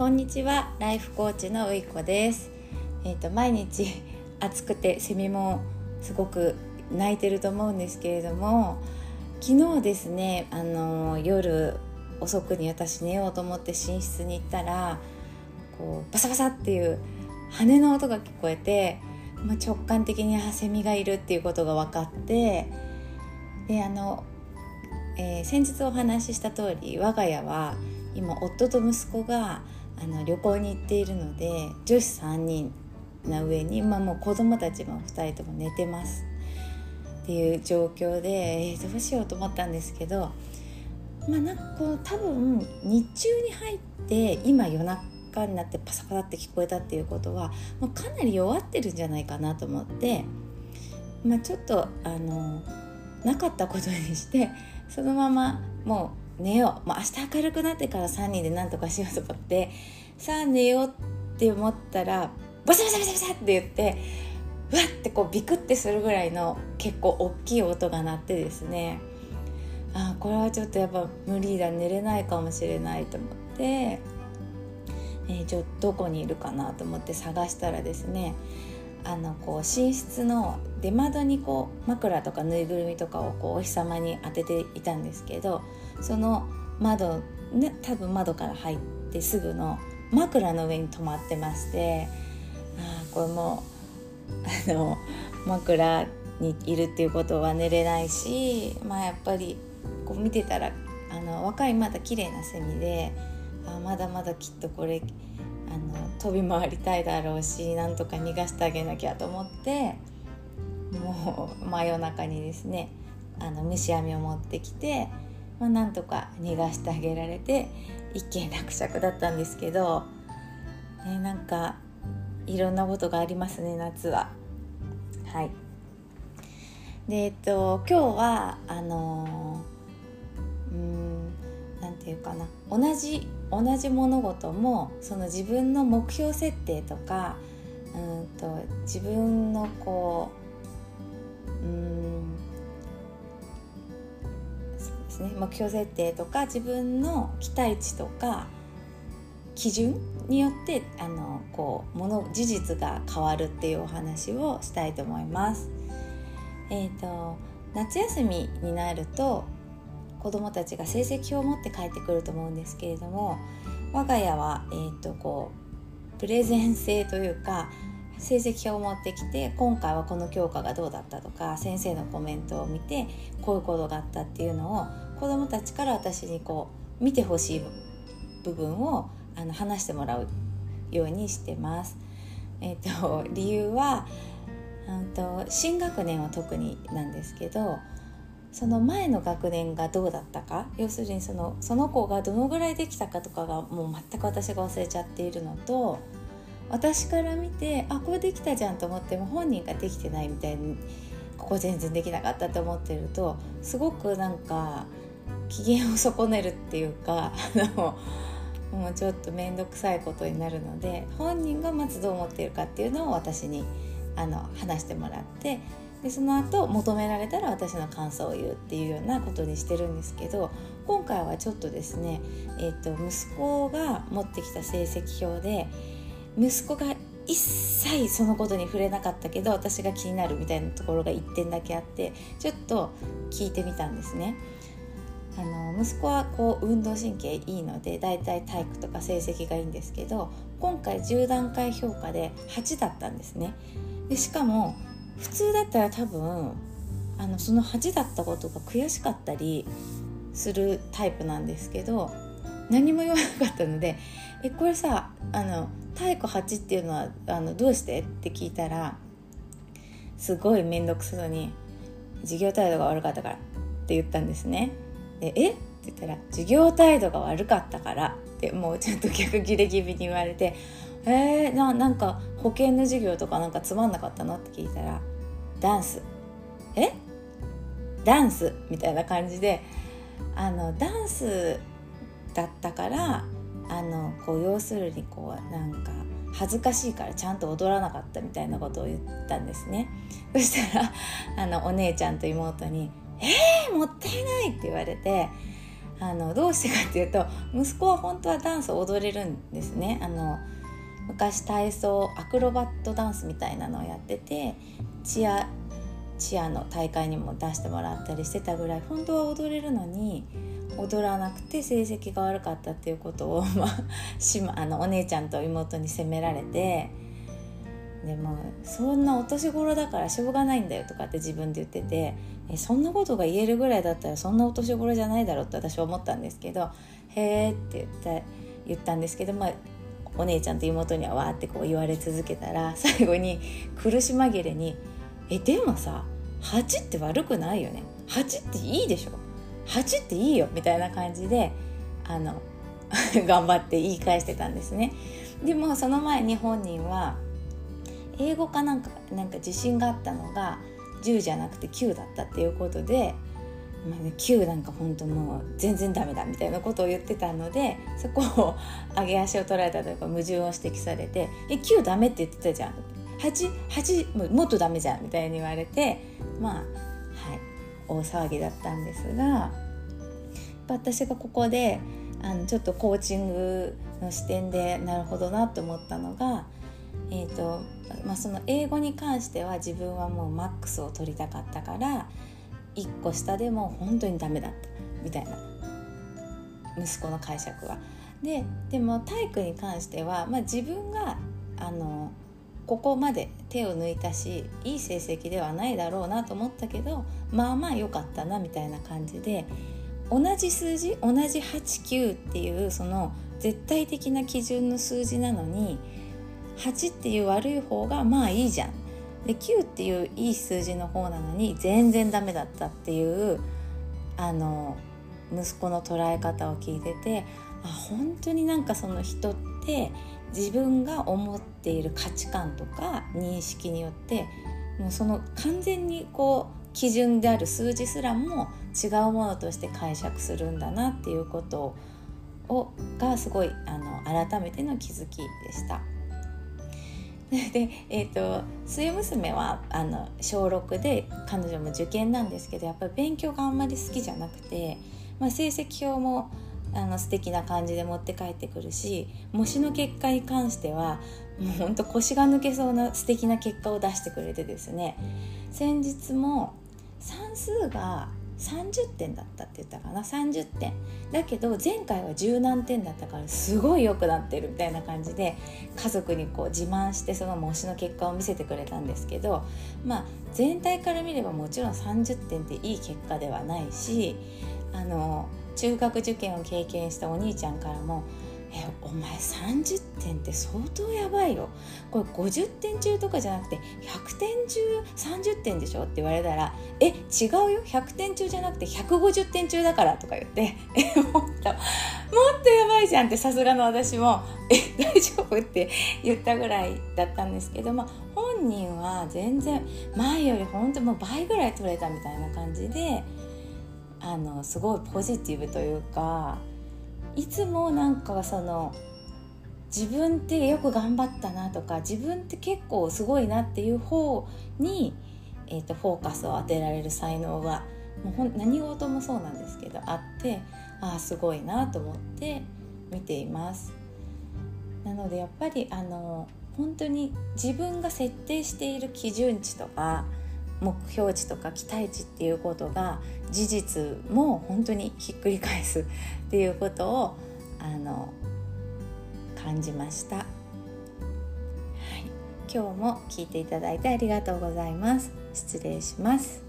こんにちは。ライフコーチのういこです。えっ、と毎日 暑くてセミもすごく泣いてると思うんですけれども昨日ですねあの夜遅くに私寝ようと思って寝室に行ったらこうバサバサっていう羽の音が聞こえて、まあ、直感的にあセミがいるっていうことが分かってであの、えー、先日お話しした通り我が家は今夫と息子があの旅行に行っているので女子3人な上に、まあ、もう子供たちも2人とも寝てますっていう状況で、えー、どうしようと思ったんですけどまあなんかこう多分日中に入って今夜中になってパサパサって聞こえたっていうことはもうかなり弱ってるんじゃないかなと思って、まあ、ちょっとあのなかったことにしてそのままもう寝よう。もう明日明るくなってから3人で何とかしようと思ってさあ寝ようって思ったらバサバサバサバサって言ってうわってこうビクってするぐらいの結構大きい音が鳴ってですね。あこれはちょっとやっぱ無理だ寝れないかもしれないと思って、えー、ちょどこにいるかなと思って探したらですねあのこう寝室の出窓にこう枕とかぬいぐるみとかをこうお日様に当てていたんですけどその窓、ね、多分窓から入ってすぐの枕の上に止まってましてあこれもあの枕にいるっていうことは寝れないしまあやっぱりこう見てたらあの若いまだ綺麗なセミであまだまだきっとこれあの飛び回りたいだろうしなんとか逃がしてあげなきゃと思ってもう真夜中にですねあの虫網を持ってきて、まあ、なんとか逃がしてあげられて一件落着だったんですけど、ね、なんかいろんなことがありますね夏は。はいでえっと今日はあのうんなんていうかな同じ同じ物事もその自分の目標設定とかうんと自分のこううんですね目標設定とか自分の期待値とか基準によってあのこうもの事実が変わるっていうお話をしたいと思います。えーと、夏休みになると子どもたちが成績表を持って帰ってくると思うんですけれども我が家は、えーと、こうプレゼン性というか成績表を持ってきて今回はこの教科がどうだったとか先生のコメントを見てこういうことがあったっていうのを子どもたちから私にこう見てほしい部分をあの話してもらうようにしてます。えーと、理由はと新学年は特になんですけどその前の学年がどうだったか要するにそのその子がどのぐらいできたかとかがもう全く私が忘れちゃっているのと私から見てあこれできたじゃんと思っても本人ができてないみたいにここ全然できなかったと思ってるとすごくなんか機嫌を損ねるっていうかあのもうちょっと面倒くさいことになるので本人がまずどう思っているかっていうのを私にあの話してもらってでその後求められたら私の感想を言うっていうようなことにしてるんですけど今回はちょっとですね、えーと、息子が持ってきた成績表で息子が一切そのことに触れなかったけど私が気になるみたいなところが1点だけあってちょっと聞いてみたんですね。あの息子はこう運動神経いいのでだいたい体育とか成績がいいんですけど今回10段階評価で8だったんですねでしかも普通だったら多分あのその8だったことが悔しかったりするタイプなんですけど何も言わなかったので「えこれさあの体育8っていうのはあのどうして?」って聞いたらすごい面倒くさそうに「授業態度が悪かったから」って言ったんですね。でえ？って言ったら「授業態度が悪かったから」ってもうちょっと逆ギレ気味に言われて「えー、ななんか保険の授業とかなんかつまんなかったの?」って聞いたら「ダンス」「えダンス?」みたいな感じであのダンスだったからあのこう要するにこうなんか恥ずかしいからちゃんと踊らなかったみたいなことを言ったんですねそしたらあのお姉ちゃんと妹にえー、もったいないって言われてあのどうしてかっていうと息子は本当はダンスを踊れるんですね。あの昔体操アクロバットダンスみたいなのをやっててチアチアの大会にも出してもらったりしてたぐらい本当は踊れるのに踊らなくて成績が悪かったっていうことを、まあ、まあのお姉ちゃんと妹に責められてでもそんなお年頃だからしょうがないんだよとかって自分で言っててえそんなことが言えるぐらいだったらそんなお年頃じゃないだろうって私は思ったんですけど「へえ」って言った言ったんですけど、まあ、お姉ちゃんと妹にはわーってこう言われ続けたら 最後に苦し紛れに「えでもさ8って悪くないよね？8っていいでしょ？8っていいよ」みたいな感じであの 頑張って言い返してたんですね。でもその前に本人は英語かなんかなんか自信があったのが10じゃなくて9だったっていうことで、まあね、9なんか本当もう全然ダメだみたいなことを言ってたのでそこを上げ足を取られたというか矛盾を指摘されて「え9ダメって言ってたじゃん」8, 8もっとダメじゃんみたいに言われてまあはい大騒ぎだったんですが私がここであのちょっとコーチングの視点でなるほどなと思ったのがえーとまあ、その英語に関しては自分はもうマックスを取りたかったから1個下でも本当にダメだったみたいな息子の解釈は。ででも体育に関しては、まあ、自分があのここまで手を抜いたしいい成績ではないだろうなと思ったけどまあまあ良かったなみたいな感じで同じ数字同じ89っていうその絶対的な基準の数字なのに8っていう悪い方がまあいいじゃんで9っていういい数字の方なのに全然ダメだったっていうあの息子の捉え方を聞いててあ本当になんかその人って自分が思っている価値観とか認識によってもうその完全にこう基準である数字すらも違うものとして解釈するんだなっていうことをがすごいあの改めての気づきでした。で、えーと、末娘はあの小6で彼女も受験なんですけどやっぱり勉強があんまり好きじゃなくて、まあ、成績表もあの素敵な感じで持って帰ってくるし模試の結果に関してはもうほんと腰が抜けそうな素敵な結果を出してくれてですね。先日も算数が30点だったって言ったかな？30点だけど前回は十何点だったからすごい良くなってるみたいな感じで家族にこう自慢してその模試の結果を見せてくれたんですけどまあ全体から見ればもちろん30点っていい結果ではないしあの中学受験を経験したお兄ちゃんからもえお前30点って相当やばいよ。これ50点中とかじゃなくて100点中30点でしょ？って言われたらえ違うよ。100点中じゃなくて150点中だからとか言って。えもっともっとやばいじゃんってさすがの私もえ大丈夫？って言ったぐらいだったんですけど、まあ、本人は全然前より本当もう倍ぐらい取れたみたいな感じであのすごいポジティブというかいつもなんかその自分ってよく頑張ったなとか自分って結構すごいなっていう方に、えーと、フォーカスを当てられる才能がもうほん何事もそうなんですけどあってああすごいなと思って見ています。なのでやっぱりあの本当に自分が設定している基準値とか目標値とか期待値っていうことが事実も本当にひっくり返すっていうことをあの感じました、はい、今日も聞いていただいてありがとうございます。失礼します。